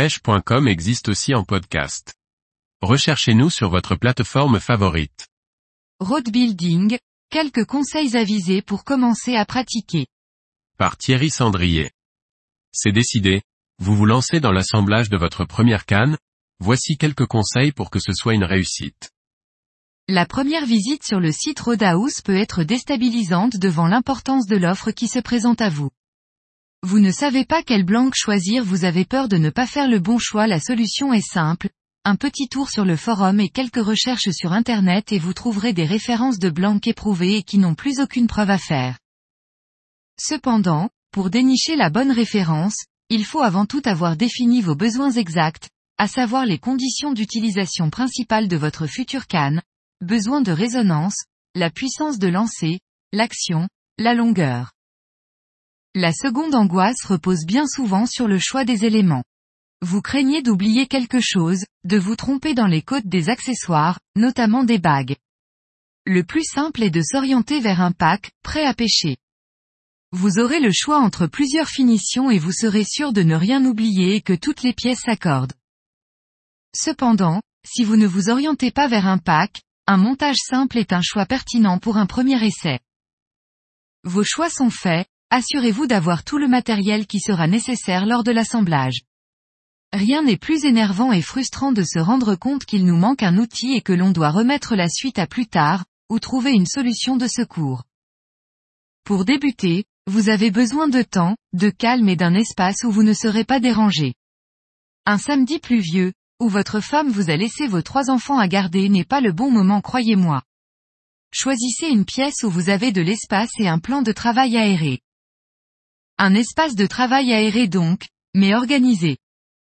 pêche.com existe aussi en podcast. Recherchez-nous sur votre plateforme favorite. Road Building, quelques conseils avisés pour commencer à pratiquer. Par Thierry Sandrier. C'est décidé, vous vous lancez dans l'assemblage de votre première canne, voici quelques conseils pour que ce soit une réussite. La première visite sur le site Roadhouse peut être déstabilisante devant l'importance de l'offre qui se présente à vous. Vous ne savez pas quel blanc choisir, vous avez peur de ne pas faire le bon choix, la solution est simple. Un petit tour sur le forum et quelques recherches sur internet et vous trouverez des références de blancs éprouvés et qui n'ont plus aucune preuve à faire. Cependant, pour dénicher la bonne référence, il faut avant tout avoir défini vos besoins exacts, à savoir les conditions d'utilisation principales de votre future canne, besoin de résonance, la puissance de lancer, l'action, la longueur. La seconde angoisse repose bien souvent sur le choix des éléments. Vous craignez d'oublier quelque chose, de vous tromper dans les codes des accessoires, notamment des bagues. Le plus simple est de s'orienter vers un pack, prêt à pêcher. Vous aurez le choix entre plusieurs finitions et vous serez sûr de ne rien oublier et que toutes les pièces s'accordent. Cependant, si vous ne vous orientez pas vers un pack, un montage simple est un choix pertinent pour un premier essai. Vos choix sont faits, assurez-vous d'avoir tout le matériel qui sera nécessaire lors de l'assemblage. Rien n'est plus énervant et frustrant de se rendre compte qu'il nous manque un outil et que l'on doit remettre la suite à plus tard, ou trouver une solution de secours. Pour débuter, vous avez besoin de temps, de calme et d'un espace où vous ne serez pas dérangé. Un samedi pluvieux, où votre femme vous a laissé vos trois enfants à garder n'est pas le bon moment croyez-moi. Choisissez une pièce où vous avez de l'espace et un plan de travail aéré. Un espace de travail aéré donc, mais organisé.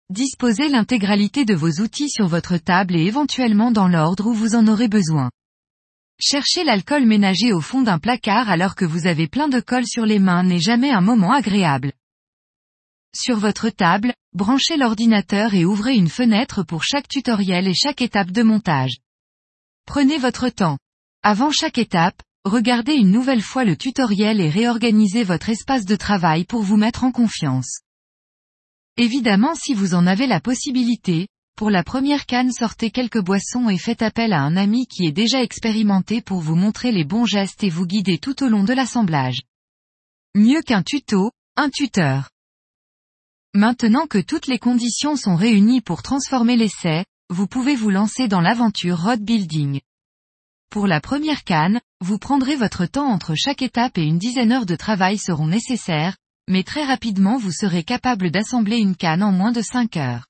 Disposez l'intégralité de vos outils sur votre table et éventuellement dans l'ordre où vous en aurez besoin. Chercher l'alcool ménager au fond d'un placard alors que vous avez plein de colle sur les mains n'est jamais un moment agréable. Sur votre table, branchez l'ordinateur et ouvrez une fenêtre pour chaque tutoriel et chaque étape de montage. Prenez votre temps. Avant chaque étape, regardez une nouvelle fois le tutoriel et réorganisez votre espace de travail pour vous mettre en confiance. Évidemment si vous en avez la possibilité, pour la première canne sortez quelques boissons et faites appel à un ami qui est déjà expérimenté pour vous montrer les bons gestes et vous guider tout au long de l'assemblage. Mieux qu'un tuto, un tuteur. Maintenant que toutes les conditions sont réunies pour transformer l'essai, vous pouvez vous lancer dans l'aventure road building. Pour la première canne, vous prendrez votre temps entre chaque étape et une dizaine d'heures de travail seront nécessaires, mais très rapidement vous serez capable d'assembler une canne en moins de 5 heures.